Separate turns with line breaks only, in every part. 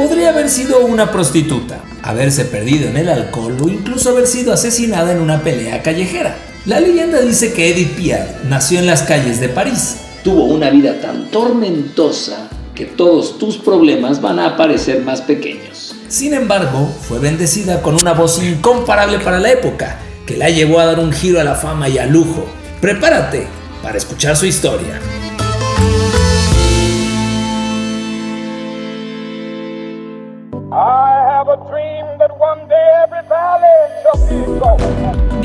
Podría haber sido una prostituta, haberse perdido en el alcohol o incluso haber sido asesinada en una pelea callejera. La leyenda dice que Edith Piaf nació en las calles de París. Tuvo una vida tan tormentosa que todos tus problemas van a aparecer más pequeños. Sin embargo, fue bendecida con una voz incomparable para la época, que la llevó a dar un giro a la fama y al lujo. Prepárate para escuchar su historia.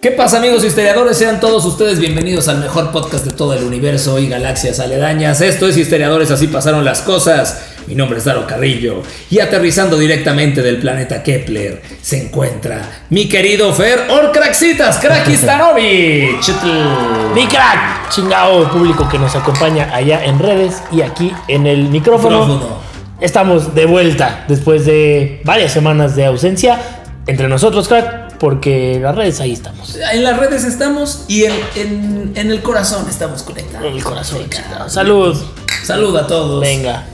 ¿Qué pasa amigos historiadores? Sean todos ustedes bienvenidos al mejor podcast de todo el universo y galaxias aledañas. Esto es Historiadores, así pasaron las cosas. Mi nombre es Daro Carrillo y aterrizando directamente del planeta Kepler se encuentra mi querido Fer Orcraxitas Krakistanovich.
Mi crack, chingado público que nos acompaña allá en redes y aquí en el micrófono.
Micrófono.
Estamos de vuelta después de varias semanas de ausencia entre nosotros, crack, porque las redes ahí estamos.
En las redes estamos y en, en- en el corazón estamos conectados.
En el corazón, chingado. Salud.
Salud a todos.
Venga.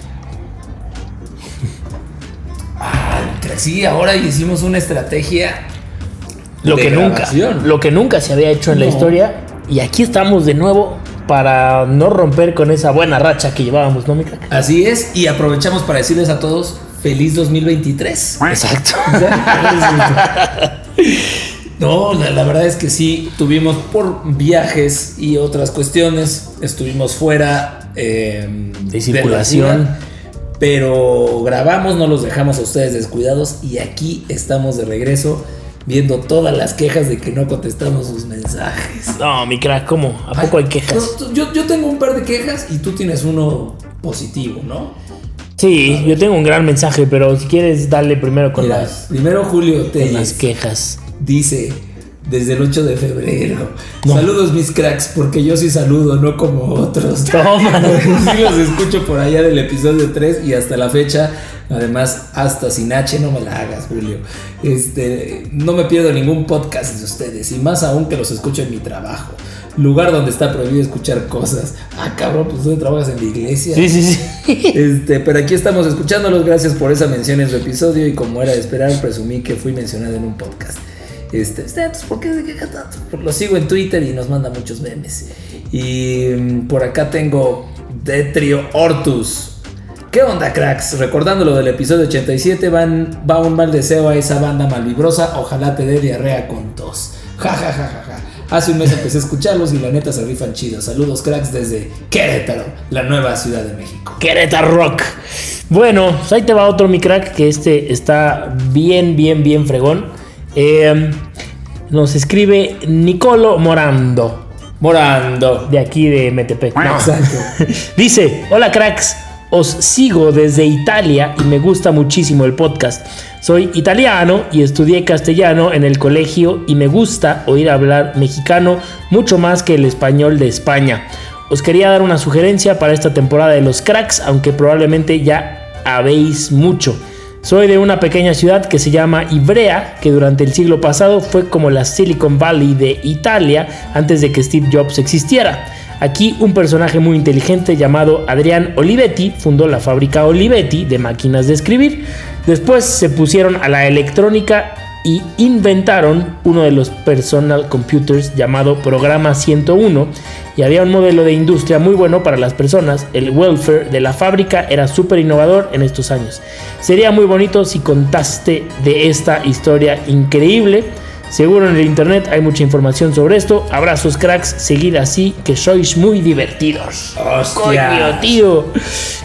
Ah, sí, ahora hicimos una estrategia.
Lo
de
que nunca, lo que nunca se había hecho en la historia. Y aquí estamos de nuevo para no romper con esa buena racha que llevábamos, ¿no, mi crack?
Así es, y aprovechamos para decirles a todos feliz 2023.
Exacto.
No, la, la verdad es que sí, tuvimos por viajes y otras cuestiones, estuvimos fuera eh,
De circulación.
ciudad, pero grabamos, no los dejamos a ustedes descuidados y aquí estamos de regreso viendo todas las quejas de que no contestamos sus mensajes.
No, mi crack, ¿cómo? ¿A poco hay quejas?
Yo, yo tengo un par de quejas y tú tienes uno positivo, ¿no?
Sí, yo tengo un gran mensaje, pero si quieres darle primero con,
Mira,
las,
primero Julio
con
Telles.
las quejas.
Dice, desde el 8 de febrero.
No.
Saludos mis cracks, porque yo sí saludo, no como otros.
Toma.
sí los escucho por allá del episodio 3 y hasta la fecha. Además, hasta sin H no me la hagas, Julio. Este, no me pierdo ningún podcast de ustedes, y más aún que los escucho en mi trabajo. Lugar donde está prohibido escuchar cosas. Ah, cabrón, pues tú trabajas en la iglesia.
Sí, sí, sí.
Este, pero aquí estamos escuchándolos. Gracias por esa mención en su episodio. Y como era de esperar, presumí que fui mencionado en un podcast. Este, entonces, ¿por qué se queja tanto? Pues lo sigo en Twitter y nos manda muchos memes. Y mm, por acá tengo Detrio Ortus. ¿Qué onda, cracks? Recordando lo del episodio 87, van, va un mal deseo a esa banda malvibrosa. Ojalá te dé diarrea con tos. Ja, ja, ja, ja. Hace un mes empecé a escucharlos y la neta se rifan chidos. Saludos, cracks, desde Querétaro, la nueva ciudad de México.
Querétaro Rock. Bueno, pues ahí te va otro mi crack que este está bien, bien, bien fregón. Eh, nos escribe Nicolo Morando,
Morando.
de aquí de Metepec. No.
Exacto.
Dice, hola cracks, os sigo desde Italia y me gusta muchísimo el podcast. Soy italiano y estudié castellano en el colegio y me gusta oír hablar mexicano mucho más que el español de España. Os quería dar una sugerencia para esta temporada de los cracks, aunque probablemente ya habéis mucho. Soy de una pequeña ciudad que se llama Ivrea, que durante el siglo pasado fue como la Silicon Valley de Italia antes de que Steve Jobs existiera. Aquí un personaje muy inteligente llamado Adrián Olivetti fundó la fábrica Olivetti de máquinas de escribir. Después se pusieron a la electrónica y inventaron uno de los personal computers llamado Programa 101 y había un modelo de industria muy bueno para las personas. El welfare de la fábrica era súper innovador en estos años. Sería muy bonito si contaste de esta historia increíble. Seguro en el internet hay mucha información sobre esto. Abrazos cracks, seguid así que sois muy divertidos.
Hostias.
Coño, tío.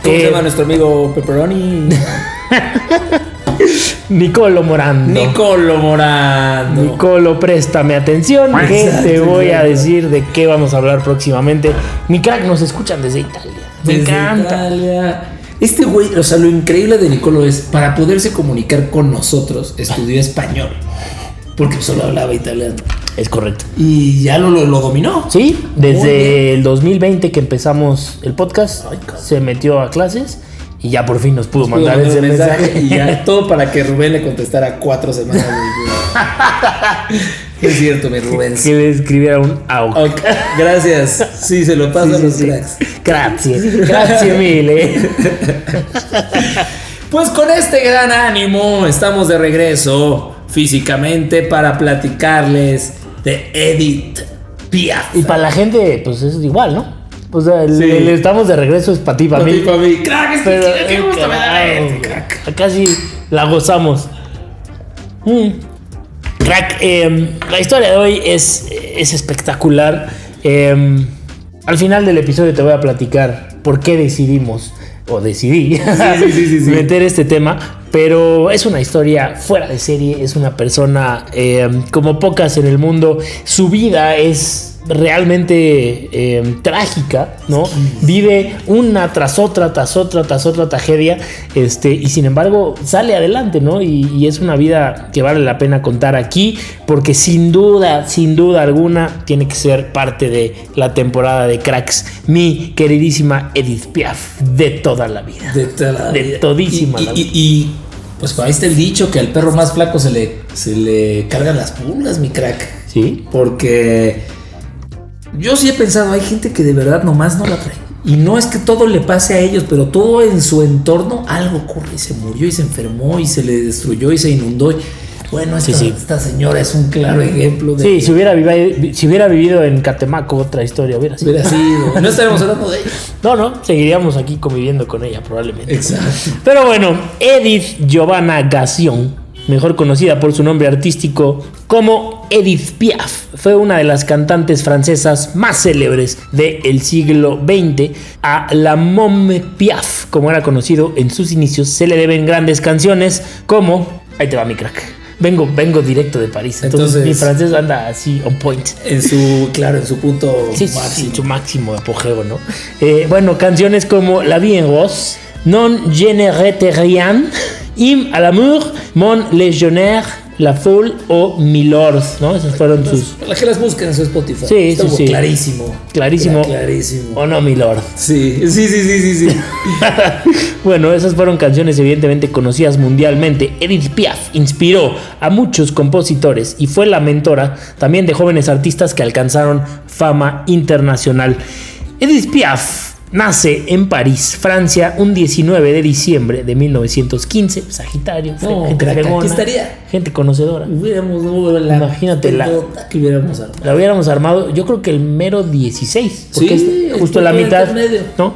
¿Cómo
Eh,
se llama nuestro amigo Pepperoni?
Nicolo Morando.
Nicolo Morando.
Nicolo, préstame atención, que te voy a decir de qué vamos a hablar próximamente. Mi crack nos escuchan desde Italia. Me
Desde
encanta.
Italia. Este güey, o sea, lo increíble de Nicolo es, para poderse comunicar con nosotros, estudió español. Porque solo hablaba italiano.
Es correcto.
Y ya lo, lo, lo dominó.
Sí, desde el 2020 que empezamos el podcast,
Ay,
se metió a clases y ya por fin nos pudo
Pudo
mandar
mandar
ese mensaje.
y ya todo para que Rubén le contestara cuatro semanas. es cierto, mi Rubén.
que le escribiera un AUK.
Gracias. Sí, se lo
Sí,
a
sí,
los
sí.
cracks.
Gracias, gracias mille.
Pues con este gran ánimo estamos de regreso físicamente para platicarles de Edith Piaf.
Y para la gente, pues es igual, ¿no? O sea, el estamos de regreso es para ti, para
Para
mí.
para mí. Crack, es que
Pero
qué
eh,
gusto me da
carajo,
crack.
casi la gozamos. Mm. Crack, eh, la historia de hoy es, es espectacular. Eh, al final del episodio te voy a platicar por qué decidimos, o decidí,
sí, sí, sí, sí.
meter este tema. Pero es una historia fuera de serie, es una persona eh, como pocas en el mundo. Su vida es realmente eh, trágica, ¿no? Vive una tras otra, tras otra, tras otra tragedia, este, y sin embargo sale adelante, ¿no? Y, y es una vida que vale la pena contar aquí, porque sin duda, sin duda alguna, tiene que ser parte de la temporada de Cracks, mi queridísima Edith Piaf, de toda la vida.
De, toda la
De
vida.
todísima
Y,
la
y- y, pues ahí está el dicho que al perro más flaco se le, se le cargan las pulgas, mi crack.
¿Sí?
Porque yo sí he pensado, hay gente que de verdad nomás no la trae. Y no es que todo le pase a ellos, pero todo en su entorno algo ocurre. Y se murió y se enfermó y se le destruyó y se inundó. Bueno, esta,
Sí, sí.
esta señora es un claro ejemplo de
Sí, si hubiera, vivi- si hubiera vivido en Catemaco, otra historia hubiera sido.
hubiera sido. No estaremos hablando de ella.
No, no, seguiríamos aquí conviviendo con ella probablemente.
Exacto.
Pero bueno, Edith Giovanna Gassion, mejor conocida por su nombre artístico como Edith Piaf, fue una de las cantantes francesas más célebres del siglo XX. A la Mom Piaf, como era conocido en sus inicios, se le deben grandes canciones como... Ahí te va mi crack. Vengo, vengo directo de París, entonces,
Entonces-
mi francés anda así on point.
En su, claro, en su punto
Sí,
máximo.
sí, su máximo apogeo, ¿no? Eh, bueno, canciones como La vie en rose, Non je ne regrette rien, Hymne à l'amour, Mon légionnaire, La foule o Milord, ¿no? Esas fueron sus...
Para que las busquen en su Spotify.
Sí, sí, sí.
Clarísimo.
Clarísimo.
Era clarísimo.
O no, Milord.
Sí, sí, sí, sí, sí, sí.
bueno, esas fueron canciones evidentemente conocidas mundialmente. Edith Piaf inspiró a muchos compositores y fue la mentora también de jóvenes artistas que alcanzaron fama internacional. Edith Piaf nace en París, Francia, un 19 de diciembre de 1915. Sagitario,
No,
gente
crack, aquí
fregona,
estaría.
gente conocedora.
Hubiéramos no, la
Imagínate la-
que hubiéramos armado.
La hubiéramos armado, yo creo que el mero 16, porque
Sí,
es justo
es
la mitad. ¿no?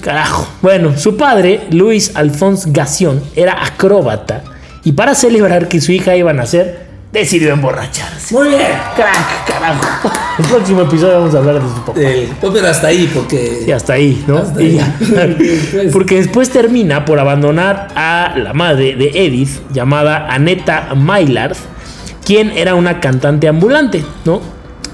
Carajo. Bueno, su padre, Luis Alphonse Gassion, era acróbata y para celebrar que su hija iba a nacer, decidió emborracharse.
Muy bien.
Crack, carajo. El próximo episodio vamos a hablar de su papá.
El, pues, pero hasta ahí, porque.
Y hasta ahí, ¿no?
Hasta ahí. Después.
Porque después termina por abandonar a la madre de Edith, llamada Aneta Maillard, quien era una cantante ambulante, ¿no?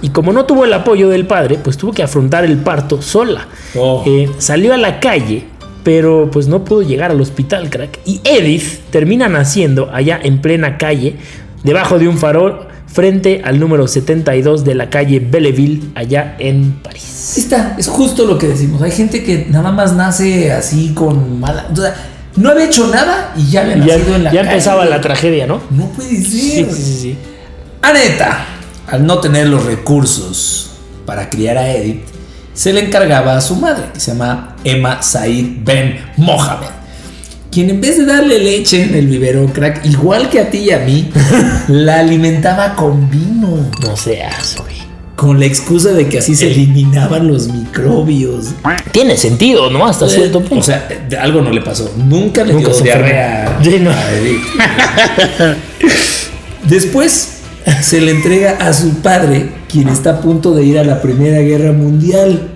Y como no tuvo el apoyo del padre, pues tuvo que afrontar el parto sola.
Oh.
Eh, salió a la calle, pero pues no pudo llegar al hospital, crack. Y Edith termina naciendo allá en plena calle, debajo de un farol, frente al número 72 de la calle Belleville, allá en París.
Ahí está, es justo lo que decimos. Hay gente que nada más nace así con mala. O sea, no había hecho nada y ya había
Y ya,
nacido en la
ya
calle.
empezaba la tragedia, ¿no?
No puede ser.
Sí, sí, sí, sí.
Aneta, al no tener los recursos para criar a Edith, se le encargaba a su madre, que se llama Emma Said Ben Mohamed, quien en vez de darle leche en el biberón crack, igual que a ti y a mí, la alimentaba con vino,
No seas, güey.
con la excusa de que así se eliminaban los microbios.
Tiene sentido, ¿no? Hasta cierto punto.
O sea, algo no le pasó. Nunca le
Nunca
dio diarrea.
Sí, no.
Después se le entrega a su padre, quien está a punto de ir a la Primera Guerra Mundial,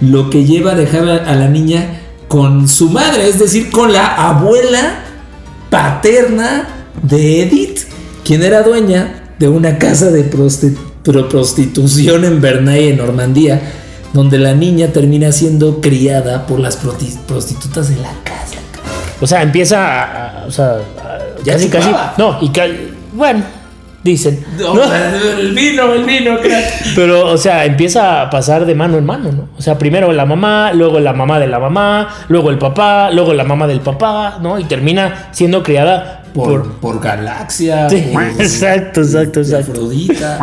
lo que lleva a dejar a la niña con su madre, es decir, con la abuela paterna de Edith, quien era dueña de una casa de prosti- pro- prostitución en Bernay, en Normandía, donde la niña termina siendo criada por las prostitutas de la casa.
O sea, empieza a. a- o sea, a-
Ya
casi, casi. No, y bueno, dicen.
No,
¿no?
El vino, el vino, crack.
Pero, o sea, empieza a pasar de mano en mano, ¿no? O sea, primero la mamá, luego la mamá de la mamá, luego el papá, luego la mamá del papá, ¿no? Y termina siendo criada
Por,
por...
por Galaxia.
Sí,
por-
exacto, exacto, exacto.
Afrodita.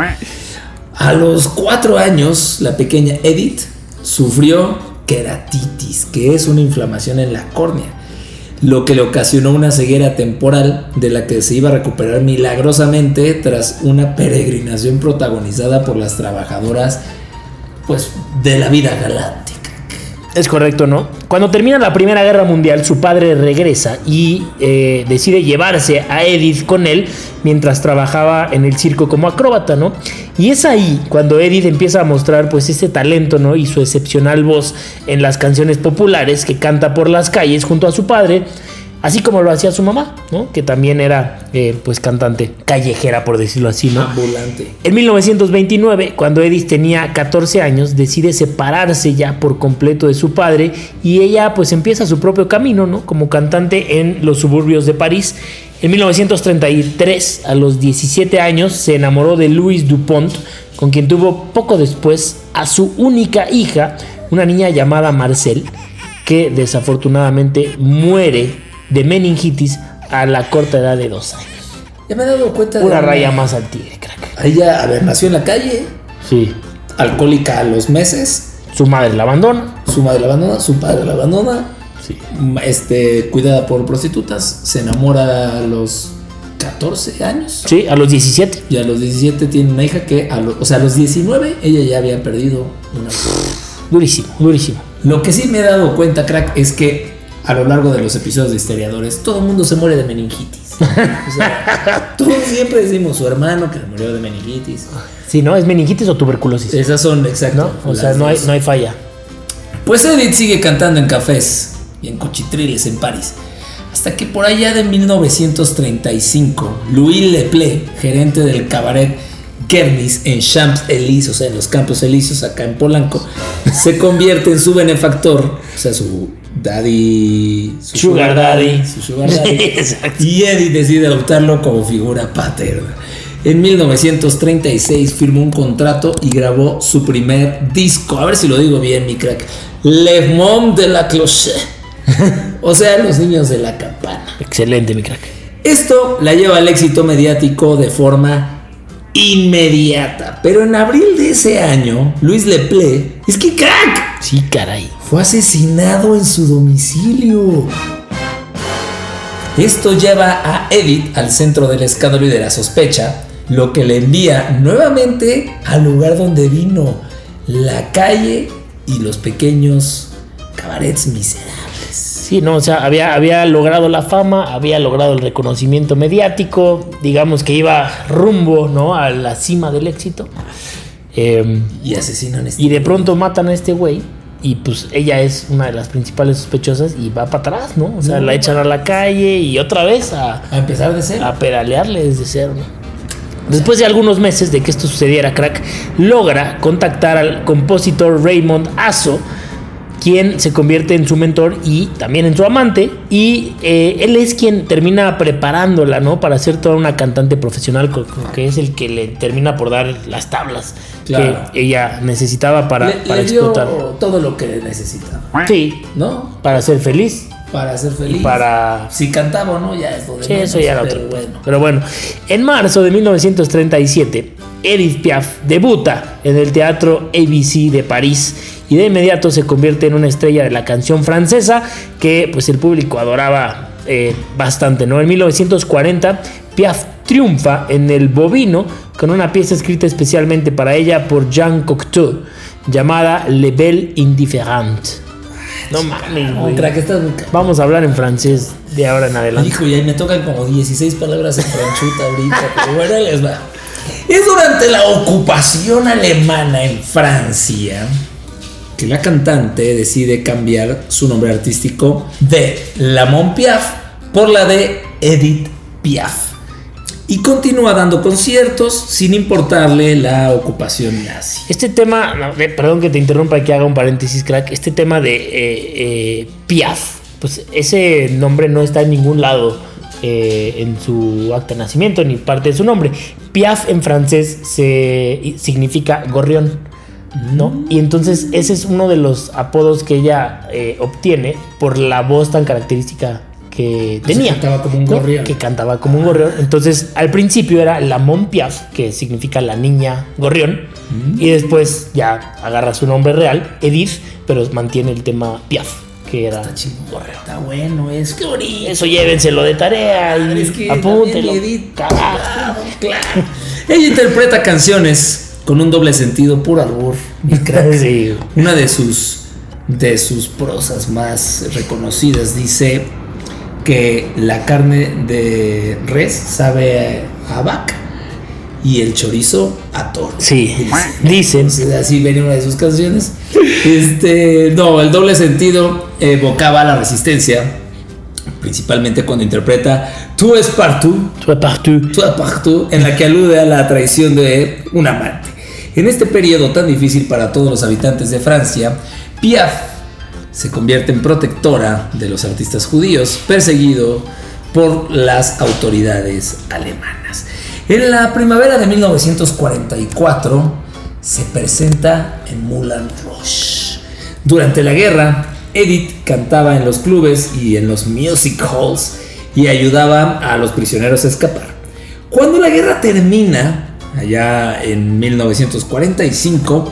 A los cuatro años, la pequeña Edith sufrió queratitis, que es una inflamación en la córnea, lo que le ocasionó una ceguera temporal de la que se iba a recuperar milagrosamente tras una peregrinación protagonizada por las trabajadoras pues de la vida galáctica.
Es correcto, ¿no? Cuando termina la Primera Guerra Mundial, su padre regresa y eh, decide llevarse a Edith con él mientras trabajaba en el circo como acróbata, ¿no? Y es ahí cuando Edith empieza a mostrar pues ese talento, ¿no? Y su excepcional voz en las canciones populares que canta por las calles junto a su padre, así como lo hacía su mamá, ¿no? Que también era eh, pues cantante callejera, por decirlo así, ¿no?
Ambulante.
En 1929, cuando Edith tenía 14 años, decide separarse ya por completo de su padre y ella pues empieza su propio camino, ¿no? Como cantante en los suburbios de París. En 1933, a los 17 años, se enamoró de Louis Dupont, con quien tuvo poco después a su única hija, una niña llamada Marcel, que desafortunadamente muere de meningitis a la corta edad de dos años.
Ya me he dado cuenta de
Una
una-
raya más al tigre, crack.
Ella, a ver, nació en la calle,
Sí.
alcohólica a los meses,
Su madre la abandona.
su madre la abandona, su padre la abandona,
Sí.
m- este, cuidada por prostitutas, se enamora a los 14 años
Sí, a los 17.
y a los 17 tiene una hija que, a lo- o sea, a los 19 ella ya había perdido una.
Durísimo, durísimo.
Lo que sí me he dado cuenta, crack, es que a lo largo de los episodios de Historiadores, todo el mundo se muere de meningitis. O sea, todos siempre decimos su hermano que murió de meningitis.
Sí, ¿no? ¿Es meningitis o tuberculosis?
Esas son exacto.
¿No? O sea, no hay, no hay falla.
Pues Edith sigue cantando en cafés y en cuchitriles en París. Hasta que por allá de 1935, Louis Leplé, gerente del cabaret Kermis en Champs-Élysées, o sea, en los Campos Elíseos, acá en Polanco, se convierte en su benefactor, o sea, su daddy, su
Sugar daddy.
su sugar daddy.
Exacto.
Y Eddie decide adoptarlo como figura paterna. En 1936 firmó un contrato y grabó su primer disco. A ver si lo digo bien, mi crack. Le Mom de la Cloche. O sea, los niños de la campana.
Excelente, mi crack.
Esto la lleva al éxito mediático de forma inmediata. Pero en abril de ese año, Luis Leplé, es que crack,
Sí, caray.
fue asesinado en su domicilio. Esto lleva a Edith al centro del escándalo y de la sospecha, lo que le envía nuevamente al lugar donde vino, la calle y los pequeños cabarets miserables.
Sí, no, o sea, había, había logrado la fama, había logrado el reconocimiento mediático, digamos que iba rumbo, ¿no? A la cima del éxito. Eh,
Y asesinan a este.
y de pronto matan a este güey. Y pues ella es una de las principales sospechosas y va para atrás, ¿no? O sea,
No,
la echan a la calle y otra vez a,
A empezar de cero.
a pedalearle desde cero, ¿no? Después de algunos meses de que esto sucediera, Crack logra contactar al compositor Raymond Asso, quien se convierte en su mentor y también en su amante, y eh, él es quien termina preparándola, ¿no? Para ser toda una cantante profesional, que es el que le termina por dar las tablas
Claro.
que ella necesitaba para,
le,
para
le dio
explotar.
todo lo que necesitaba,
Sí,
¿no?
para ser feliz
Para ser feliz.
y para
Si cantaba o no, ya es lo de
Sí, eso ya era
pero
otro.
bueno.
Pero bueno, en marzo de 1937, Edith Piaf debuta en el Teatro ABC de París y de inmediato se convierte en una estrella de la canción francesa que pues el público adoraba eh, bastante, ¿no? En 1940, Piaf triunfa en el Bovino con una pieza escrita especialmente para ella por Jean Cocteau llamada Le Bel Indifférent. No mames, güey. Vamos a hablar en francés de ahora en adelante.
Hijo, y ahí me tocan como 16 palabras en franchuta ahorita, pero bueno, les va. Es durante la ocupación alemana en Francia que la cantante decide cambiar su nombre artístico de Lamont Piaf por la de Edith Piaf. Y continúa dando conciertos sin importarle la ocupación nazi.
Este tema, perdón que te interrumpa, que haga un paréntesis, crack. Este tema de eh, eh, Piaf, pues ese nombre no está en ningún lado eh, en su acta de nacimiento ni parte de su nombre. Piaf en francés se, significa gorrión. ¿No?
Mm.
Y entonces ese es uno de los apodos que ella eh, obtiene por la voz tan característica que tenía.
cantaba como un
¿no?
gorrión.
Que cantaba como un gorrión. Entonces al principio era la Mon Piaf, que significa la niña gorrión.
Mm.
Y después ya agarra su nombre real, Edith, pero mantiene el tema Piaf, que era
Está
gorrión.
Está bueno, es que bonito.
Eso llévenselo de tarea y
Es que
apúntelo.
Edith, claro. Ella interpreta canciones con un doble sentido, puro albur. mi crack.
Sí.
Una de sus, de sus prosas más reconocidas dice que la carne de res sabe a vaca y el chorizo a toro.
Sí,
Dice.
dicen.
Entonces, así viene una de sus canciones. Este, no, el doble sentido evocaba la resistencia, principalmente cuando interpreta Tu es partout,
Tu es partout.
Tu es partout, en la que alude a la traición de un amante. En este periodo tan difícil para todos los habitantes de Francia, Piaf se convierte en protectora de los artistas judíos, perseguido por las autoridades alemanas. En la primavera de 1944 se presenta en Moulin Rouge. Durante la guerra, Edith cantaba en los clubes y en los music halls y ayudaba a los prisioneros a escapar. Cuando la guerra termina, allá en 1945,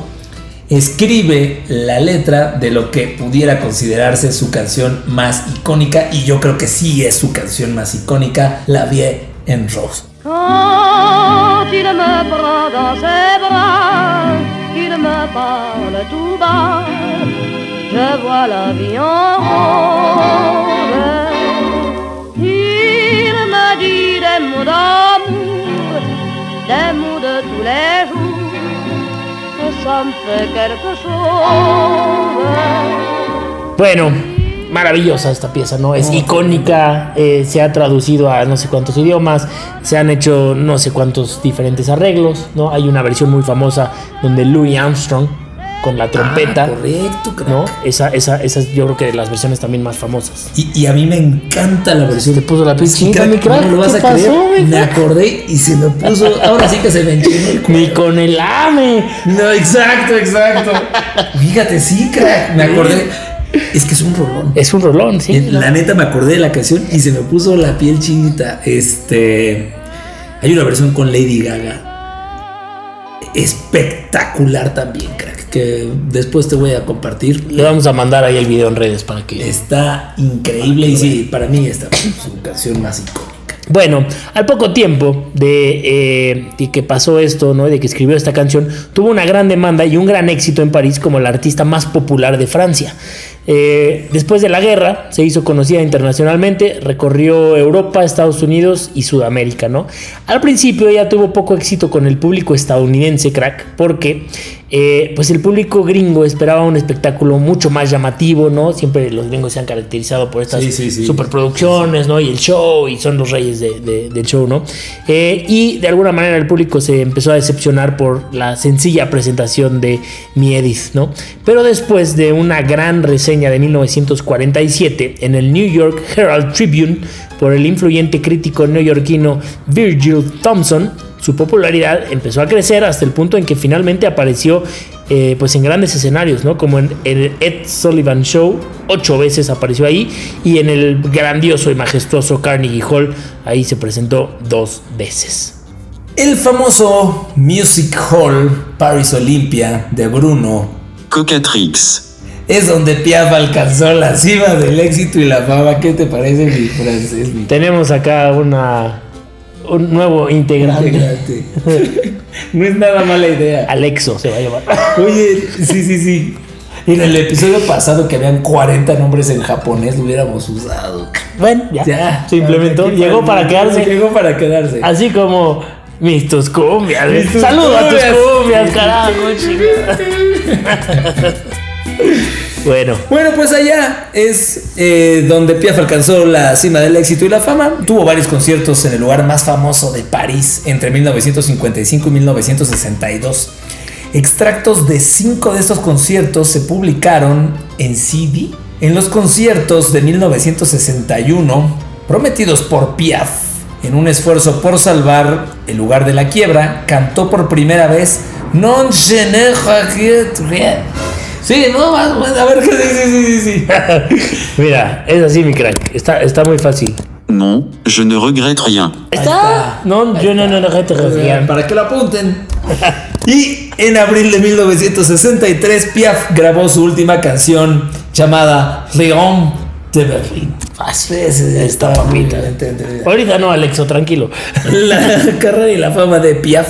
escribe la letra de lo que pudiera considerarse su canción más icónica, y yo creo que sí es su canción más icónica, La Vie en Rose.
Quand il me ses qu'il me parle je vois la vie en. Il me mots de tous les jours, que ça me fait quelque chose.
Bueno, maravillosa esta pieza, ¿no? Es icónica, eh, se ha traducido a no sé cuántos idiomas, se han hecho no sé cuántos diferentes arreglos, ¿no? Hay una versión muy famosa donde Louis Armstrong con la trompeta,
Ah, correcto, crack.
¿no? Esa, esa, esa es yo creo que de las versiones también más famosas.
Y, y a mí me encanta la versión.
Se te puso la piel
Sí,
mi crack.
No lo vas
¿Qué
a creer.
pasó,
me acordé y se me puso. Ahora sí que se me enchinó el.
Ni con el AME.
No, exacto, exacto. Fíjate, sí, crack. Me acordé. Es que es un rolón.
Es un rolón, sí.
La neta me acordé de la canción y se me puso la piel chinita. Este. Hay una versión con Lady Gaga. Espectacular también, crack. Que después te voy a compartir.
Le vamos a mandar ahí el video en redes para que
Está increíble y sí, para mí esta es su canción más icónica.
Bueno, al poco tiempo de, eh, de que pasó esto, ¿no? de que escribió esta canción, tuvo una gran demanda y un gran éxito en París como la artista más popular de Francia. Eh, después de la guerra se hizo conocida internacionalmente, recorrió Europa, Estados Unidos y Sudamérica, ¿no? Al principio ella tuvo poco éxito con el público estadounidense, crack, porque eh, pues el público gringo esperaba un espectáculo mucho más llamativo, ¿no? Siempre los gringos se han caracterizado por estas
Sí, sí, sí.
superproducciones, ¿no? Y el show, y son los reyes de- de- del show, ¿no? Eh, y de alguna manera el público se empezó a decepcionar por la sencilla presentación de Mi Edith, ¿no? Pero después de una gran reseña de 1947 en el New York Herald Tribune por el influyente crítico neoyorquino Virgil Thompson, su popularidad empezó a crecer hasta el punto en que finalmente apareció eh, pues en grandes escenarios, ¿no? Como en el Ed Sullivan Show, ocho veces apareció ahí, y en el grandioso y majestuoso Carnegie Hall, ahí se presentó dos veces.
El famoso Music Hall Paris Olympia de Bruno
Cocatrix.
es donde Piaf alcanzó la cima del éxito y la fama. ¿Qué te parece mi francés? Mi
Tenemos acá una un nuevo integrante.
integrante? no es nada mala idea.
Alexo se va a llamar.
Oye, sí, sí, sí. En el episodio pasado que habían 40 nombres en japonés lo hubiéramos usado.
Bueno, ya,
Ya.
se implementó, llegó para quedarse.
Llegó para quedarse.
Así como mis tus cumbias.
Mis tus
Saludos a tus
cumbias.
carajo. bueno,
Bueno, pues allá es eh, donde Piaf alcanzó la cima del éxito y la fama. Tuvo varios conciertos en el lugar más famoso de París entre 1955 y 1962. Extractos de cinco de estos conciertos se publicaron en CD. En los conciertos de 1961 prometidos por Piaf, en un esfuerzo por salvar el lugar de la quiebra, cantó por primera vez Non je ne regrette rien. Sí, no, a ver qué dice, sí, sí, sí.
Mira, es así, mi crack. Está, está muy fácil.
Non, je ne regrette rien.
¿Está? No, yo no, no, no, no, no,
Para que lo apunten. Y en abril de 1963, Piaf grabó su última canción llamada León de Berlín.
Estaba bonita. Ahorita no, Alexo, tranquilo.
La carrera y la fama de Piaf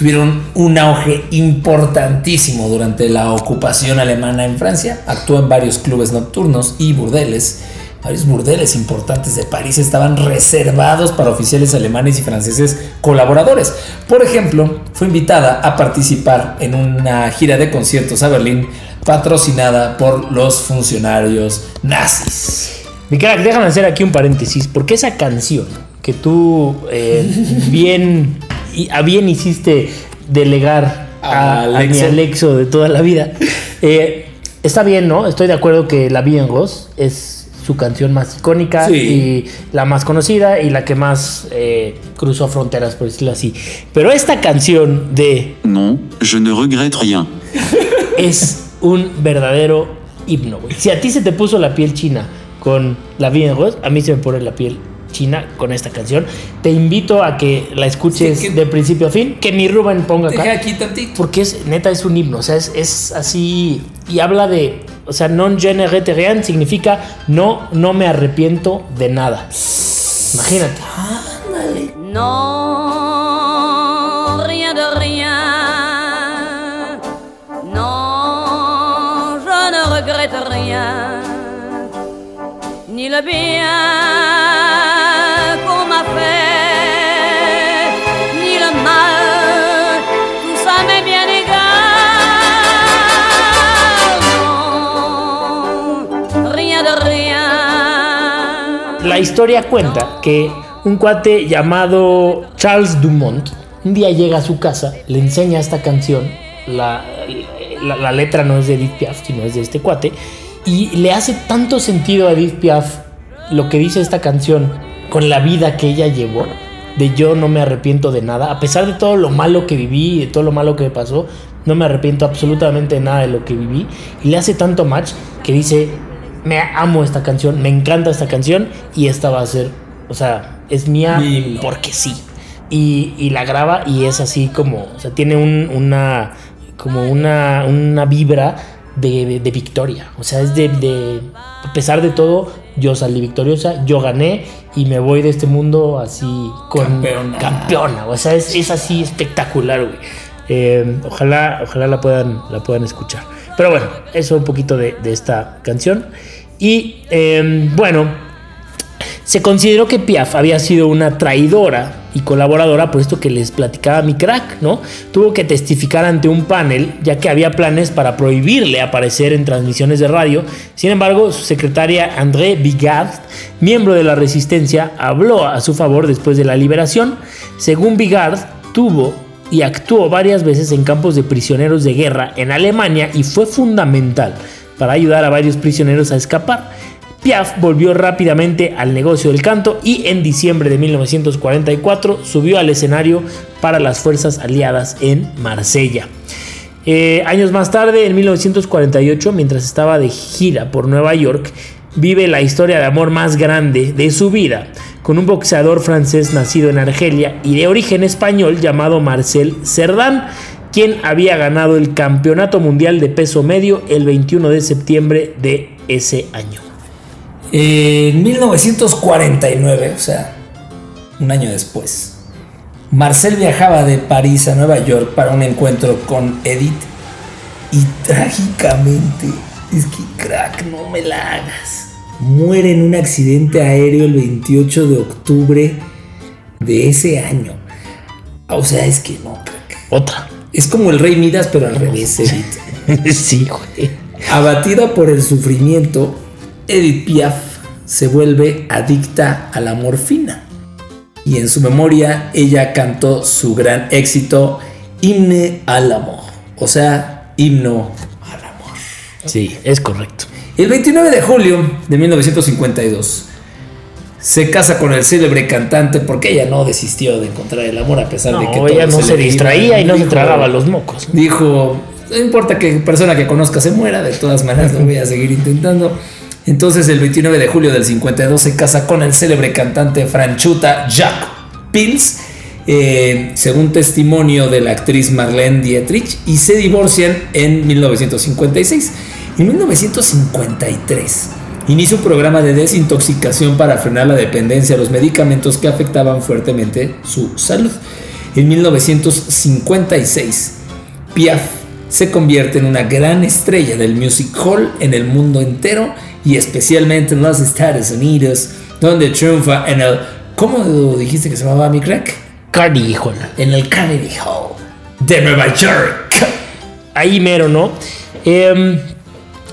tuvieron un auge importantísimo durante la ocupación alemana en Francia. Actuó en varios clubes nocturnos y burdeles. Varios burdeles importantes de París estaban reservados para oficiales alemanes y franceses colaboradores. Por ejemplo, fue invitada a participar en una gira de conciertos a Berlín patrocinada por los funcionarios nazis.
Mi crack, déjame hacer aquí un paréntesis, porque esa canción que tú eh, bien, a bien hiciste delegar a, mi Alexo de toda la vida, eh, está bien, ¿no? Estoy de acuerdo que La Vie en es su canción más icónica y la más conocida y la que más eh, cruzó fronteras, por decirlo así. Pero esta canción de...
No, je ne regrette rien.
Es un verdadero himno, Si a ti se te puso la piel china con La Vie en a mí se me pone la piel china con esta canción. Te invito a que la escuches de principio a fin, que mi Rubén ponga acá.
aquí tantito.
Porque es, neta, es un himno, o sea, es, es así, y habla de o sea, non je ne rien significa no, no me arrepiento de nada. Imagínate.
No, rien de rien. No, je ne regrette rien. Ni le bien
historia cuenta que un cuate llamado Charles Dumont un día llega a su casa, le enseña esta canción, la, la, letra no es de Edith Piaf, sino es de este cuate, y le hace tanto sentido a Edith Piaf lo que dice esta canción con la vida que ella llevó, de yo no me arrepiento de nada, a pesar de todo lo malo que viví, de todo lo malo que me pasó, no me arrepiento absolutamente de nada de lo que viví, y le hace tanto match que dice, me amo esta canción, me encanta esta canción y esta va a ser, o sea, es mía porque sí. Y, la graba y es así como, o sea, tiene una, como una, una vibra de, victoria. O sea, es de, a pesar de todo, yo salí victoriosa, yo gané y me voy de este mundo así con campeona. O sea, es, así espectacular, güey. Eh, ojalá, ojalá la puedan, la puedan escuchar. Pero bueno, eso un poquito de, esta canción. Y em, bueno, se consideró que Piaf había sido una traidora y colaboradora, por esto que les platicaba mi crack, ¿no? Tuvo que testificar ante un panel, ya que había planes para prohibirle aparecer en transmisiones de radio. Sin embargo, su secretaria André Bigard, miembro de la resistencia, habló a su favor después de la liberación. Según Bigard, tuvo y actuó varias veces en campos de prisioneros de guerra en Alemania y fue fundamental para ayudar a varios prisioneros a escapar. Piaf volvió rápidamente al negocio del canto y en diciembre de 1944 subió al escenario para las fuerzas aliadas en Marsella. Eh, años más tarde, en 1948, mientras estaba de gira por Nueva York, vive la historia de amor más grande de su vida con un boxeador francés nacido en Argelia y de origen español llamado Marcel Cerdán, quien había ganado el Campeonato Mundial de Peso Medio el 21 de septiembre de ese año.
En 1949, o sea, un año después, Marcel viajaba de París a Nueva York para un encuentro con Edith y trágicamente, es que crack, no me la hagas muere en un accidente aéreo el 28 de octubre de ese año. O sea, es que no.
Otra.
Es como el rey Midas, pero al revés, Edith.
sí, güey.
Abatida por el sufrimiento, Edith Piaf se vuelve adicta a la morfina. Y en su memoria, ella cantó su gran éxito, Himne al amor. O sea, himno al amor.
Sí, es correcto.
El 29 de julio de 1952, se casa con el célebre cantante porque ella no desistió de encontrar el amor a pesar de que todo
ella no se, distraía y no se tragaba los mocos.
Dijo, no importa que persona que conozca se muera, de todas maneras lo voy a seguir intentando. Entonces el 29 de julio del 52 se casa con el célebre cantante franchuta Jack Pils, eh, según testimonio de la actriz Marlene Dietrich, y se divorcian en 1956. En 1953 inicia un programa de desintoxicación para frenar la dependencia a los medicamentos que afectaban fuertemente su salud. En 1956, Piaf se convierte en una gran estrella del music hall en el mundo entero y especialmente en los Estados Unidos, donde triunfa en el... ¿Cómo dijiste que se llamaba mi crack?
Cardi, híjole.
En el Carnegie Hall de Nueva York.
Ahí mero, ¿no? Em,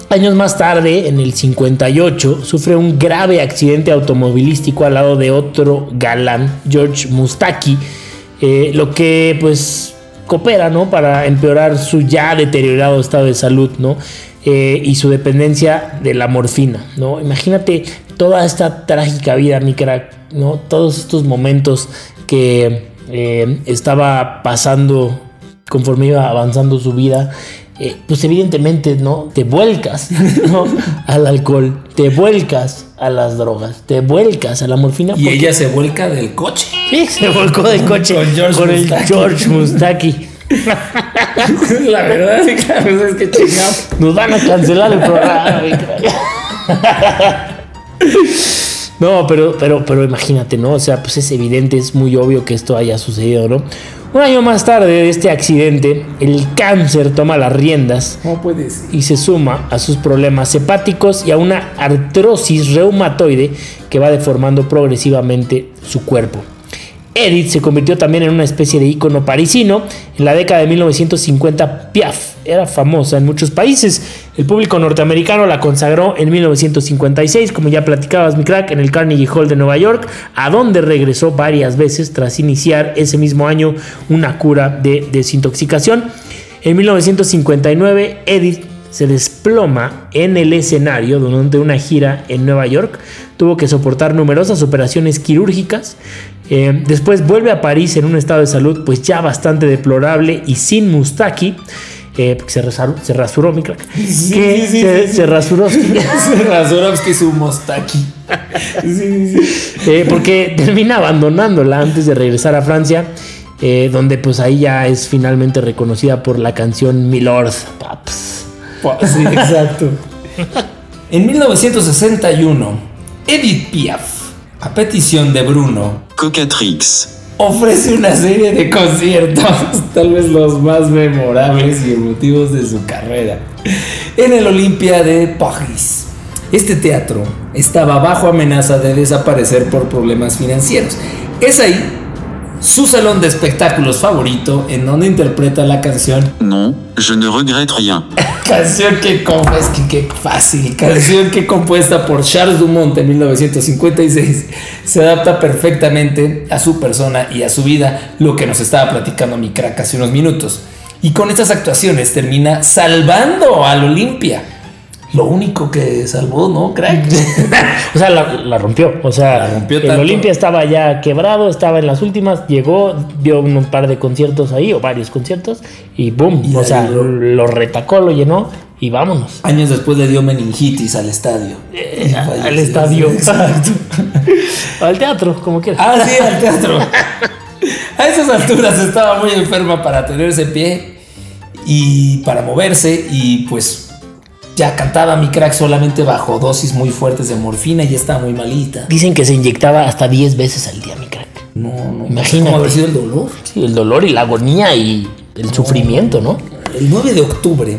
años más tarde, en el 58, sufre un grave accidente automovilístico al lado de otro galán, George Mustaki, eh, lo que pues coopera, ¿no? Para empeorar su ya deteriorado estado de salud, ¿no? Eh, y su dependencia de la morfina, ¿no? Imagínate toda esta trágica vida, mi crack, ¿no? Todos estos momentos que eh, estaba pasando conforme iba avanzando su vida, eh, pues evidentemente, ¿no? Te vuelcas, ¿no? Al alcohol, te vuelcas a las drogas, te vuelcas a la morfina.
Y
porque-
ella se vuelca del coche.
Sí, se volcó del coche
Con George
con el
Mustaki.
George Mustaki.
La verdad, claro, es que chingado.
Nos van a cancelar el programa. No, pero, pero, pero imagínate, ¿no? O sea, pues es evidente, es muy obvio que esto haya sucedido, ¿no? Un año más tarde de este accidente, el cáncer toma las riendas y se suma a sus problemas hepáticos y a una artrosis reumatoide que va deformando progresivamente su cuerpo. Edith se convirtió también en una especie de ícono parisino. En la década de 1950, Piaf era famosa en muchos países. El público norteamericano la consagró en 1956, como ya platicabas, mi crack, en el Carnegie Hall de Nueva York, a donde regresó varias veces tras iniciar ese mismo año una cura de desintoxicación. En 1959, Edith se desploma en el escenario durante una gira en Nueva York. Tuvo que soportar numerosas operaciones quirúrgicas. Eh, después vuelve a París en un estado de salud pues ya bastante deplorable y sin Mustaki. Eh, porque se, rasuró, se rasuró mi crack. que
sí, sí,
se,
sí.
se rasuró.
Razurovsky su mostaki. Sí, sí, sí.
Eh, porque termina abandonándola antes de regresar a Francia, eh, donde pues ahí ya es finalmente reconocida por la canción Milord Paps.
Pues, Sí, exacto. En 1961, Edith Piaf, a petición de Bruno,
Cocatrix.
Ofrece una serie de conciertos, tal vez los más memorables y emotivos de su carrera, en el Olympia de París. Este teatro estaba bajo amenaza de desaparecer por problemas financieros. Es ahí su salón de espectáculos favorito en donde interpreta la canción
Non, je ne regrette rien.
Canción que es que qué fácil. Canción que compuesta por Charles Dumont en 1956 se adapta perfectamente a su persona y a su vida, lo que nos estaba platicando mi crack hace unos minutos. Y con estas actuaciones termina salvando al Olimpia. Lo único que salvó, ¿no, crack?
O sea, la, la rompió. O sea,
La rompió
el. Olimpia estaba ya quebrado, estaba en las últimas, llegó, dio un par de conciertos ahí, o varios conciertos, y boom.
Y
o sea, lo retacó, lo llenó, y vámonos.
Años después le dio meningitis al estadio.
Eh, al estadio.
Exacto.
Al teatro, como quieras.
Ah, sí, al teatro. A esas alturas estaba muy enferma para tenerse en pie y para moverse y pues ya cantaba mi crack solamente bajo dosis muy fuertes de morfina y ya estaba muy malita.
Dicen que se inyectaba hasta 10 veces al día, mi crack.
No, no.
Imagínate.
¿Cómo haber sido el dolor?
Sí, el dolor y la agonía y el sufrimiento, ¿no?
El 9 de octubre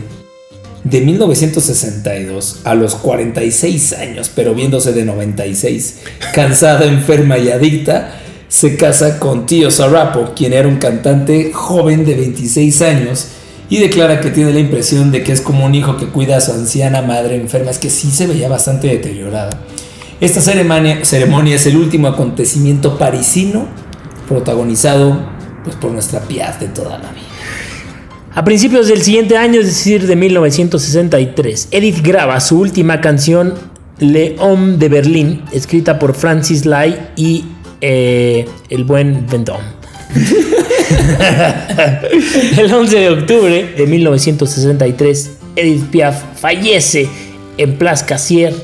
de 1962, a los 46 años, pero viéndose de 96, cansada, enferma y adicta, se casa con Tío Sarapo, quien era un cantante joven de 26 años, y declara que tiene la impresión de que es como un hijo que cuida a su anciana madre enferma, es que sí se veía bastante deteriorada. Esta ceremonia, ceremonia es el último acontecimiento parisino protagonizado pues, por nuestra Piaf de toda la vida.
A principios del siguiente año, es decir, de 1963, Edith graba su última canción Le Homme de Berlín, escrita por Francis Lai y eh, el buen Vendôme. el 11 de octubre de 1963, Edith Piaf fallece en Place Cassier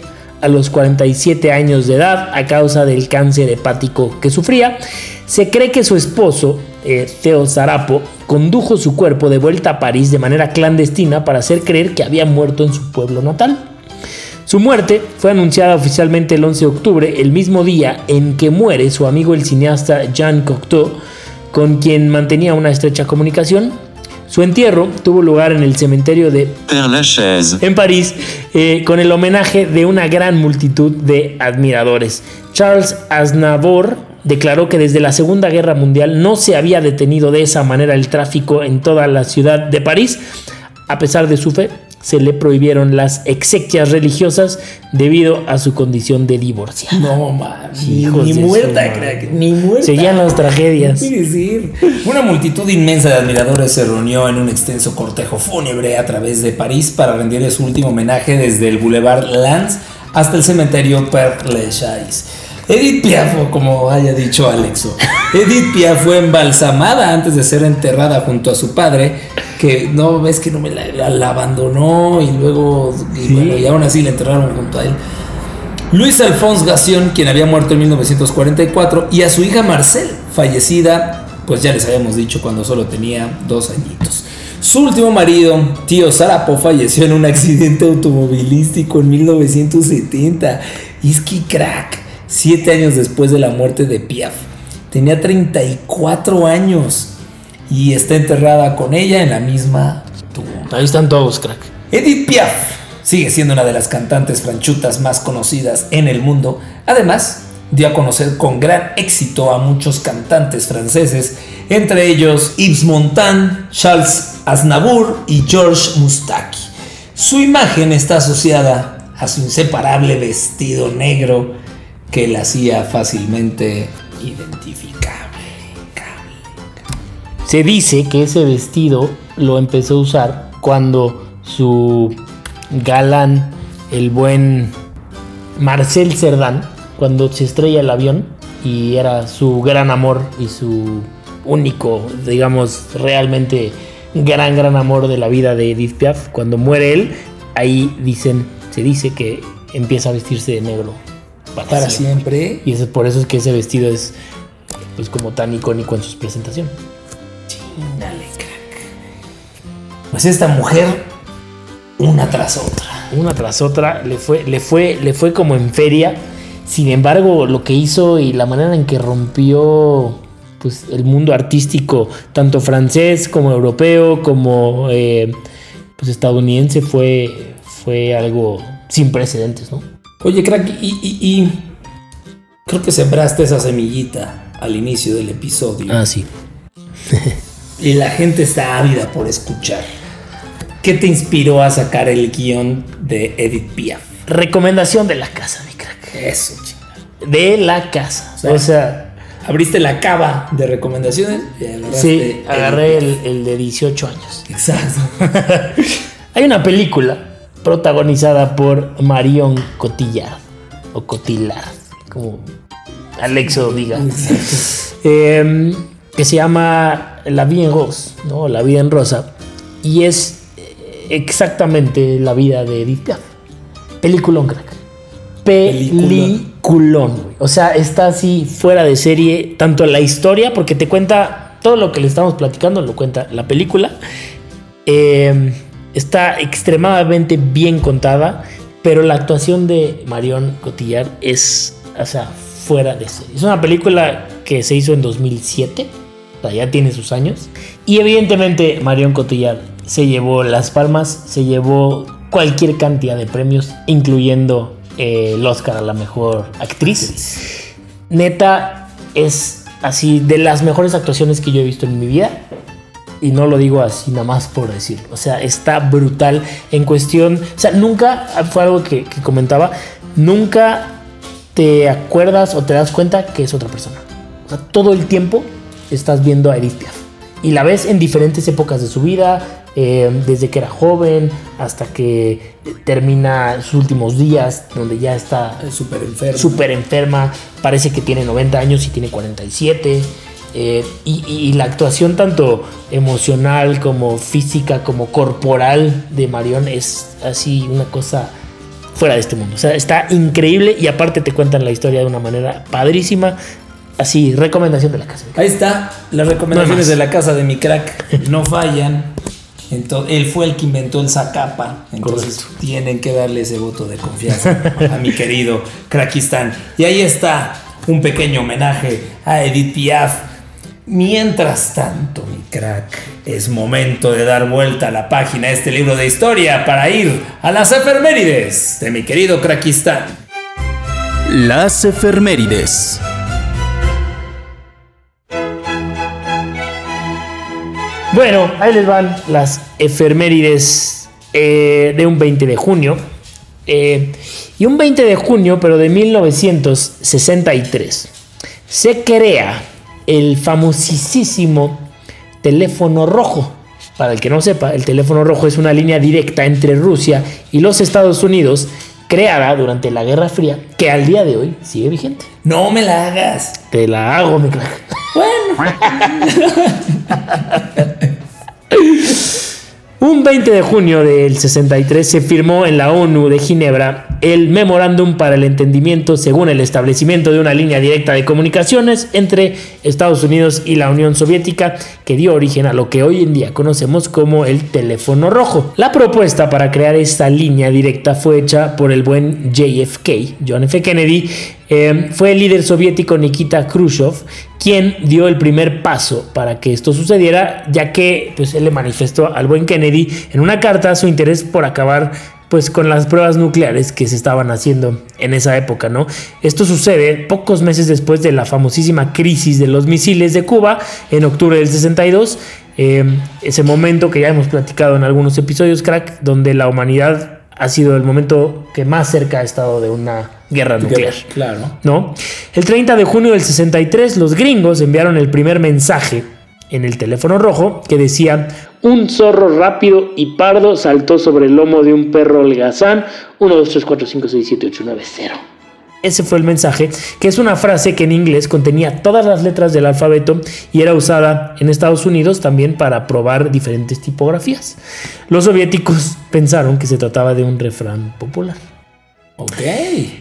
a los 47 años de edad a causa del cáncer hepático que sufría. Se cree que su esposo, eh, Theo Zarapo, condujo su cuerpo de vuelta a París de manera clandestina para hacer creer que había muerto en su pueblo natal. Su muerte fue anunciada oficialmente el 11 de octubre, el mismo día en que muere su amigo el cineasta Jean Cocteau, con quien mantenía una estrecha comunicación. Su entierro tuvo lugar en el cementerio de
Père Lachaise.
en París eh, con el homenaje de una gran multitud de admiradores. Charles Aznavour declaró que desde la Segunda Guerra Mundial no se había detenido de esa manera el tráfico en toda la ciudad de París. A pesar de su fe, se le prohibieron las exequias religiosas debido a su condición de divorciada.
No, man. Ni, ni muerta, crack. Ni muerta.
Seguían las tragedias.
¿Qué decir? Una multitud inmensa de admiradores se reunió en un extenso cortejo fúnebre a través de París para rendirle su último homenaje desde el Boulevard Lens hasta el cementerio Père Lachaise. Edith Piaf, o como haya dicho Alexo, Edith Piaf fue embalsamada antes de ser enterrada junto a su padre, que no ves que no me la, la- la abandonó y luego, y bueno, y aún así la enterraron junto a él. Luis Alphonse Gassion, quien había muerto en 1944, y a su hija Marcel, fallecida, pues ya les habíamos dicho cuando solo tenía dos añitos. Su último marido, tío Sarapo, falleció en un accidente automovilístico en 1970. Y es que crack, siete años después de la muerte de Piaf. Tenía 34 años y está enterrada con ella en la misma tumba.
Ahí están todos, crack.
Edith Piaf sigue siendo una de las cantantes franchutas más conocidas en el mundo. Además, dio a conocer con gran éxito a muchos cantantes franceses, entre ellos Yves Montand, Charles Aznavour y Georges Moustaki. Su imagen está asociada a su inseparable vestido negro que la hacía fácilmente identificable.
Se dice que ese vestido lo empezó a usar cuando su galán, el buen Marcel Cerdán, cuando se estrella el avión y era su gran amor y su único, digamos, realmente gran, gran amor de la vida de Edith Piaf. Cuando muere él, ahí dicen, se dice que empieza a vestirse de negro para,
Para
siempre.
siempre.
Y eso, por eso es que ese vestido es pues como tan icónico en sus presentaciones.
Dale, crack. Pues esta mujer, una tras otra.
Una tras otra le fue, le fue, le fue como en feria. Sin embargo, lo que hizo y la manera en que rompió pues, el mundo artístico, tanto francés como europeo, como eh, pues, estadounidense, fue, fue algo sin precedentes, ¿no?
Oye, crack, y, y- y creo que sembraste esa semillita al inicio del episodio.
Ah, sí.
Y la gente está ávida por escuchar. ¿Qué te inspiró a sacar el guion de Edith Piaf?
Recomendación de la casa, mi crack.
Eso, chingada.
De la casa.
sea,
O sea,
Abriste la cava de recomendaciones y
sí, agarré el de 18 años.
Exacto.
Hay una película protagonizada por Marion Cotillard o Cotillard, como Alexo diga, eh, que se llama La vida en rose, ¿no? La vida en rosa, y es eh, exactamente la vida de Edith Piaf. Peliculón, crack.
Peliculón.
O sea, está así fuera de serie, tanto la historia, porque te cuenta todo lo que le estamos platicando, lo cuenta la película. Eh, está extremadamente bien contada, pero la actuación de Marion Cotillard es, o sea, fuera de serie. Es una película que se hizo en 2007, o sea, ya tiene sus años. Y evidentemente Marion Cotillard se llevó las palmas, se llevó cualquier cantidad de premios, incluyendo eh, el Oscar a la mejor actriz. Neta, es así de las mejores actuaciones que yo he visto en mi vida. Y no lo digo así nada más por decir. O sea, está brutal en cuestión. O sea, nunca, fue algo que, que comentaba, nunca te acuerdas o te das cuenta que es otra persona. O sea, todo el tiempo estás viendo a Edith Piaf. Y la ves en diferentes épocas de su vida, eh, desde que era joven hasta que termina sus últimos días, donde ya está
súper
enferma, parece que tiene 90 años y tiene 47. Eh, y, la actuación tanto emocional como física como corporal de Marion es así una cosa fuera de este mundo. O sea, está increíble y aparte te cuentan la historia de una manera padrísima. Así, recomendación de la casa.
Ahí está, las recomendaciones
No
de la casa de mi crack no fallan. Entonces, él fue el que inventó el Zacapa, entonces
Correcto.
tienen que darle ese voto de confianza a mi querido Crackistán. Y ahí está un pequeño homenaje a Edith Piaf. Mientras tanto, mi crack, es momento de dar vuelta a la página de este libro de historia para ir a las efemérides de mi querido Crackistán.
Las efemérides.
Bueno, ahí les van las efemérides eh, de un 20 de junio. Eh, y un 20 de junio, pero de 1963, se crea el famosísimo teléfono rojo. Para el que no sepa, el teléfono rojo es una línea directa entre Rusia y los Estados Unidos, creada durante la Guerra Fría, que al día de hoy sigue vigente.
No me la hagas.
Te la hago, mi crack. Un 20 de junio del 63 se firmó en la ONU de Ginebra el memorándum para el entendimiento según el establecimiento de una línea directa de comunicaciones entre Estados Unidos y la Unión Soviética que dio origen a lo que hoy en día conocemos como el teléfono rojo. La propuesta para crear esta línea directa fue hecha por el buen JFK, John F. Kennedy, eh, fue el líder soviético Nikita Khrushchev quien dio el primer paso para que esto sucediera, ya que pues, él le manifestó al buen Kennedy en una carta su interés por acabar pues con las pruebas nucleares que se estaban haciendo en esa época, ¿no? Esto sucede pocos meses después de la famosísima crisis de los misiles de Cuba en octubre del 62, eh, ese momento que ya hemos platicado en algunos episodios, crack, donde la humanidad ha sido el momento que más cerca ha estado de una guerra nuclear.
Claro.
¿no? El 30 de junio del 63, los gringos enviaron el primer mensaje en el teléfono rojo que decía: Un zorro rápido y pardo saltó sobre el lomo de un perro holgazán. 1, 2, 3, 4, 5, 6, 7, 8, 9, 0. Ese fue el mensaje, que es una frase que en inglés contenía todas las letras del alfabeto y era usada en Estados Unidos también para probar diferentes tipografías. Los soviéticos pensaron que se trataba de un refrán popular.
Ok.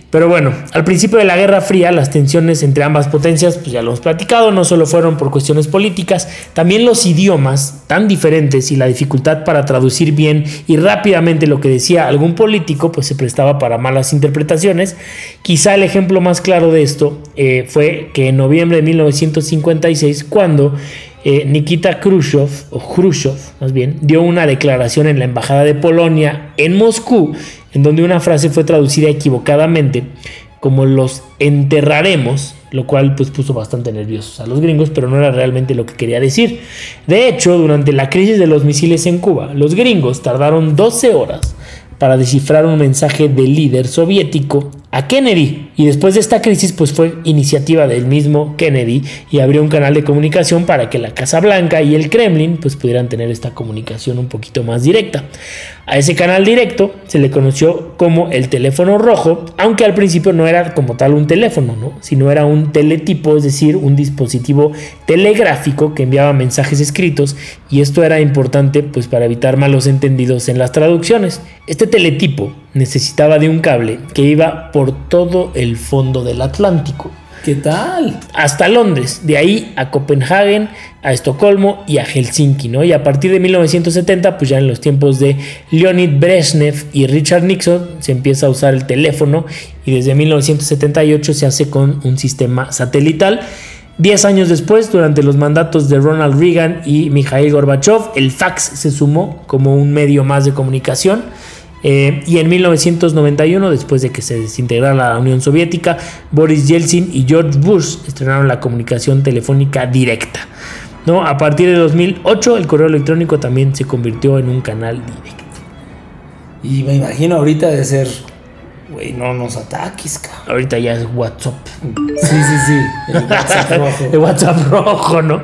Pero bueno, al principio de la Guerra Fría, las tensiones entre ambas potencias, pues ya lo hemos platicado, no solo fueron por cuestiones políticas, también los idiomas tan diferentes y la dificultad para traducir bien y rápidamente lo que decía algún político, pues se prestaba para malas interpretaciones. Quizá el ejemplo más claro de esto eh, fue que en noviembre de 1956, cuando eh, Nikita Khrushchev, o Khrushchev más bien, dio una declaración en la Embajada de Polonia en Moscú, en donde una frase fue traducida equivocadamente como los enterraremos, lo cual pues puso bastante nerviosos a los gringos, pero no era realmente lo que quería decir. De hecho, durante la crisis de los misiles en Cuba, los gringos tardaron 12 horas para descifrar un mensaje del líder soviético a Kennedy. Y después de esta crisis, pues fue iniciativa del mismo Kennedy y abrió un canal de comunicación para que la Casa Blanca y el Kremlin pues pudieran tener esta comunicación un poquito más directa. A ese canal directo se le conoció como el teléfono rojo, aunque al principio no era como tal un teléfono, ¿no? sino era un teletipo, es decir, un dispositivo telegráfico que enviaba mensajes escritos y esto era importante pues para evitar malos entendidos en las traducciones. Este teletipo necesitaba de un cable que iba por todo el fondo del Atlántico
¿Qué tal?
hasta Londres, de ahí a Copenhague, a Estocolmo y a Helsinki, ¿no? Y a partir de 1970, pues ya en los tiempos de Leonid Brezhnev y Richard Nixon, se empieza a usar el teléfono y desde 1978 se hace con un sistema satelital. Diez años después, durante los mandatos de Ronald Reagan y Mikhail Gorbachev, el fax se sumó como un medio más de comunicación. Eh, y en 1991, después de que se desintegrara la Unión Soviética, Boris Yeltsin y George Bush estrenaron la comunicación telefónica directa. ¿no? A partir de 2008, el correo electrónico también se convirtió en un canal directo.
Y me imagino ahorita de ser, güey, no nos ataques, cabrón.
Ahorita ya es WhatsApp.
Sí, sí, sí. El WhatsApp rojo.
El WhatsApp rojo, ¿no?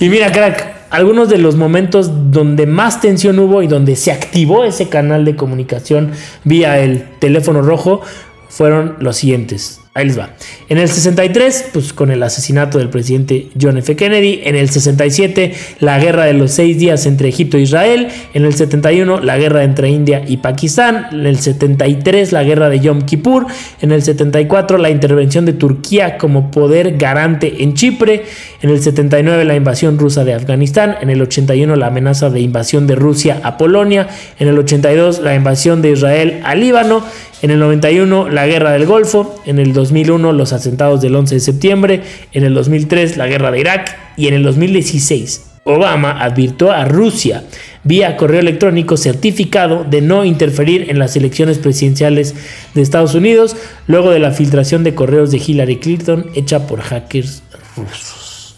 Y mira, crack, algunos de los momentos donde más tensión hubo y donde se activó ese canal de comunicación vía el teléfono rojo fueron los siguientes. Ahí les va. En el 63, pues con el asesinato del presidente John F. Kennedy. En el 67, la guerra de los seis días entre Egipto e Israel. En el 71, la guerra entre India y Pakistán. En el 73, la guerra de Yom Kippur. En el 74, la intervención de Turquía como poder garante en Chipre. En el 79, la invasión rusa de Afganistán. En el 81, la amenaza de invasión de Rusia a Polonia. En el 82, la invasión de Israel a Líbano. En el 91, la guerra del Golfo. En el 2001, los atentados del 11 de septiembre. En el 2003, la guerra de Irak. Y en el 2016, Obama advirtió a Rusia vía correo electrónico certificado de no interferir en las elecciones presidenciales de Estados Unidos luego de la filtración de correos de Hillary Clinton hecha por hackers rusos.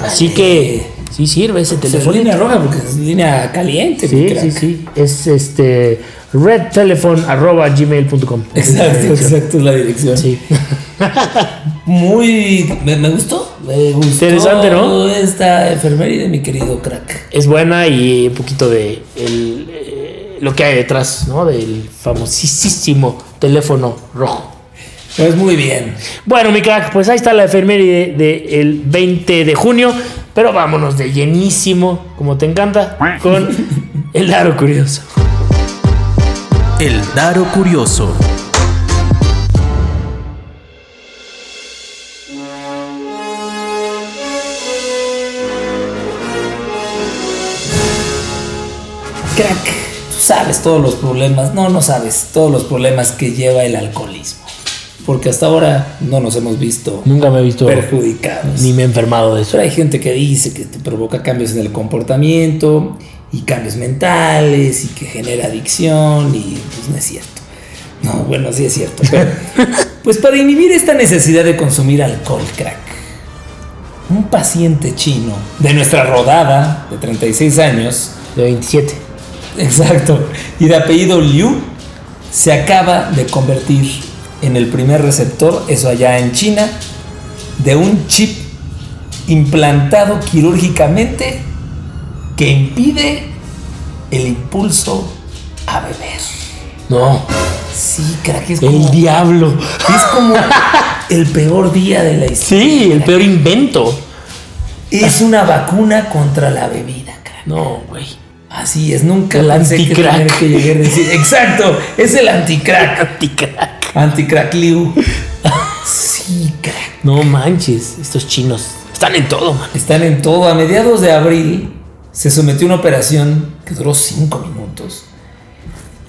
Así que sí sirve ese
Pues es
teléfono.
línea roja porque es línea caliente.
Sí, sí, sí. Es este redtelephone.gmail.com.
Exacto, exacto, es la dirección.
Sí.
Muy. Me, me gustó. Me gustó.
Interesante, ¿no?
Esta enfermería de mi querido crack.
Es buena y un poquito de el, eh, lo que hay detrás, ¿no? Del famosísimo teléfono rojo.
Pues muy bien.
Bueno, mi crack, pues ahí está la efeméride del 20 de junio. Pero vámonos de llenísimo, como te encanta, con el aro curioso.
El Daro Curioso.
Crack, tú sabes todos los problemas. No, no sabes todos los problemas que lleva el alcoholismo. Porque hasta ahora no nos hemos visto
Nunca me he visto
perjudicados.
ni me he enfermado de eso.
Pero hay gente que dice que te provoca cambios en el comportamiento y cambios mentales y que genera adicción y pues no es cierto. No, bueno, sí es cierto. Pero, pues para inhibir esta necesidad de consumir alcohol, crack, un paciente chino de nuestra rodada de 36 años,
De 27.
exacto, y de apellido Liu, se acaba de convertir en el primer receptor, eso allá en China, de un chip implantado quirúrgicamente que impide el impulso a beber.
No,
Sí, crack, es
el
como,
diablo.
es como el peor día de la historia.
Sí, el peor invento.
Es una vacuna contra la bebida, crack.
No, güey.
Así es, nunca
El
pensé que
anticrack.
que llegar a decir. Exacto, es el anticrack.
Anticrack.
Anticrack Liu. Sí, crack.
No manches, estos chinos están en todo, man.
Están en todo. A mediados de abril se sometió a una operación que duró cinco minutos.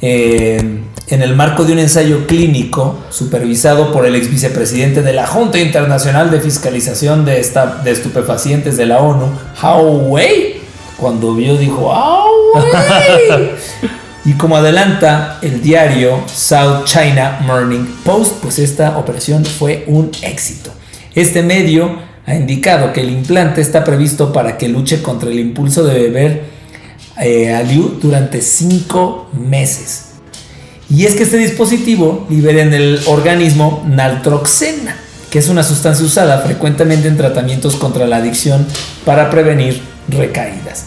eh, en el marco de un ensayo clínico supervisado por el ex vicepresidente de la Junta Internacional de Fiscalización de, esta- de Estupefacientes de la ONU, Hao Wei, cuando vio dijo, ¡Hao Wei! Y como adelanta el diario South China Morning Post, pues esta operación fue un éxito. Este medio ha indicado que el implante está previsto para que luche contra el impulso de beber eh, durante cinco meses. Y es que este dispositivo libera en el organismo naltroxena, que es una sustancia usada frecuentemente en tratamientos contra la adicción para prevenir recaídas.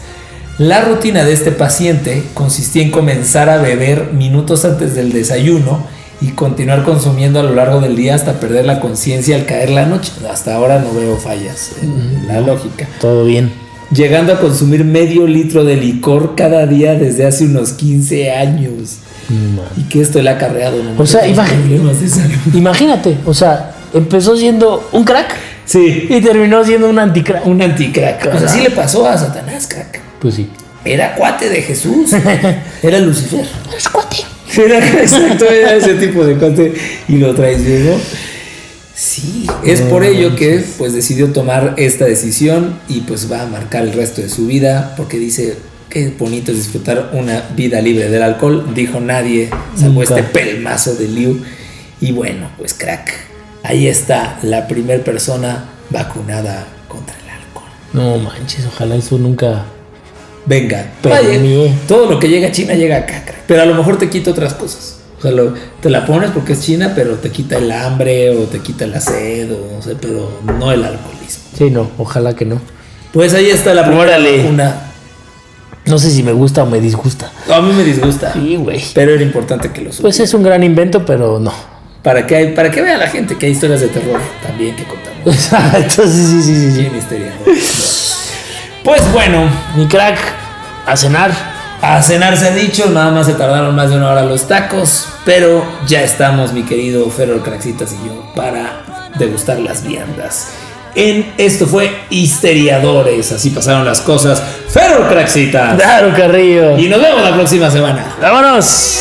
La rutina de este paciente consistía en comenzar a beber minutos antes del desayuno y continuar consumiendo a lo largo del día hasta perder la conciencia al caer la noche. Hasta ahora no veo fallas en la lógica.
Todo bien.
Llegando a consumir medio litro de licor cada día desde hace unos 15 años. Y que esto le ha acarreado
O sea,
salud.
Imagínate, o sea, empezó siendo un crack
Sí,
y terminó siendo un anticrack.
un anticrack. Pues así le pasó a Satanás, crack.
Pues sí.
Era cuate de Jesús. Era Lucifer.
Es cuate.
Era exacto, era ese tipo de cuate y lo traicionó. Sí, es por ello que pues decidió tomar esta decisión y pues va a marcar el resto de su vida porque dice qué bonito es disfrutar una vida libre del alcohol, dijo nadie, salvo
Nunca.
este pelmazo de Liu. Y bueno, pues crack, ahí está la primer persona vacunada contra el alcohol.
No manches, ojalá eso nunca.
Venga,
Pero
vaya, todo lo que llega a China llega acá, crack. pero a lo mejor te quita otras cosas. O sea, lo- te la pones porque es China, pero te quita el hambre o te quita la sed, o no sé, pero no el alcoholismo.
Sí, no, ojalá que no.
Pues ahí está la primera vacuna.
No sé si me gusta o me disgusta.
A mí me disgusta.
Sí, güey.
Pero era importante que lo supiera.
Pues es un gran invento, pero no.
Para que, para que vea la gente que hay historias de terror también que contamos.
Exacto, sí, sí, sí, sí, sí. Pues bueno, mi crack, a cenar.
A cenar se ha dicho, nada más se tardaron más de una hora los tacos, pero ya estamos, mi querido Ferro Craxitas y yo, para degustar las viandas. En esto fue Histeriadores, así pasaron las cosas. Ferro Craxitas.
Claro, Carrillo.
Y nos vemos la próxima semana.
¡Vámonos!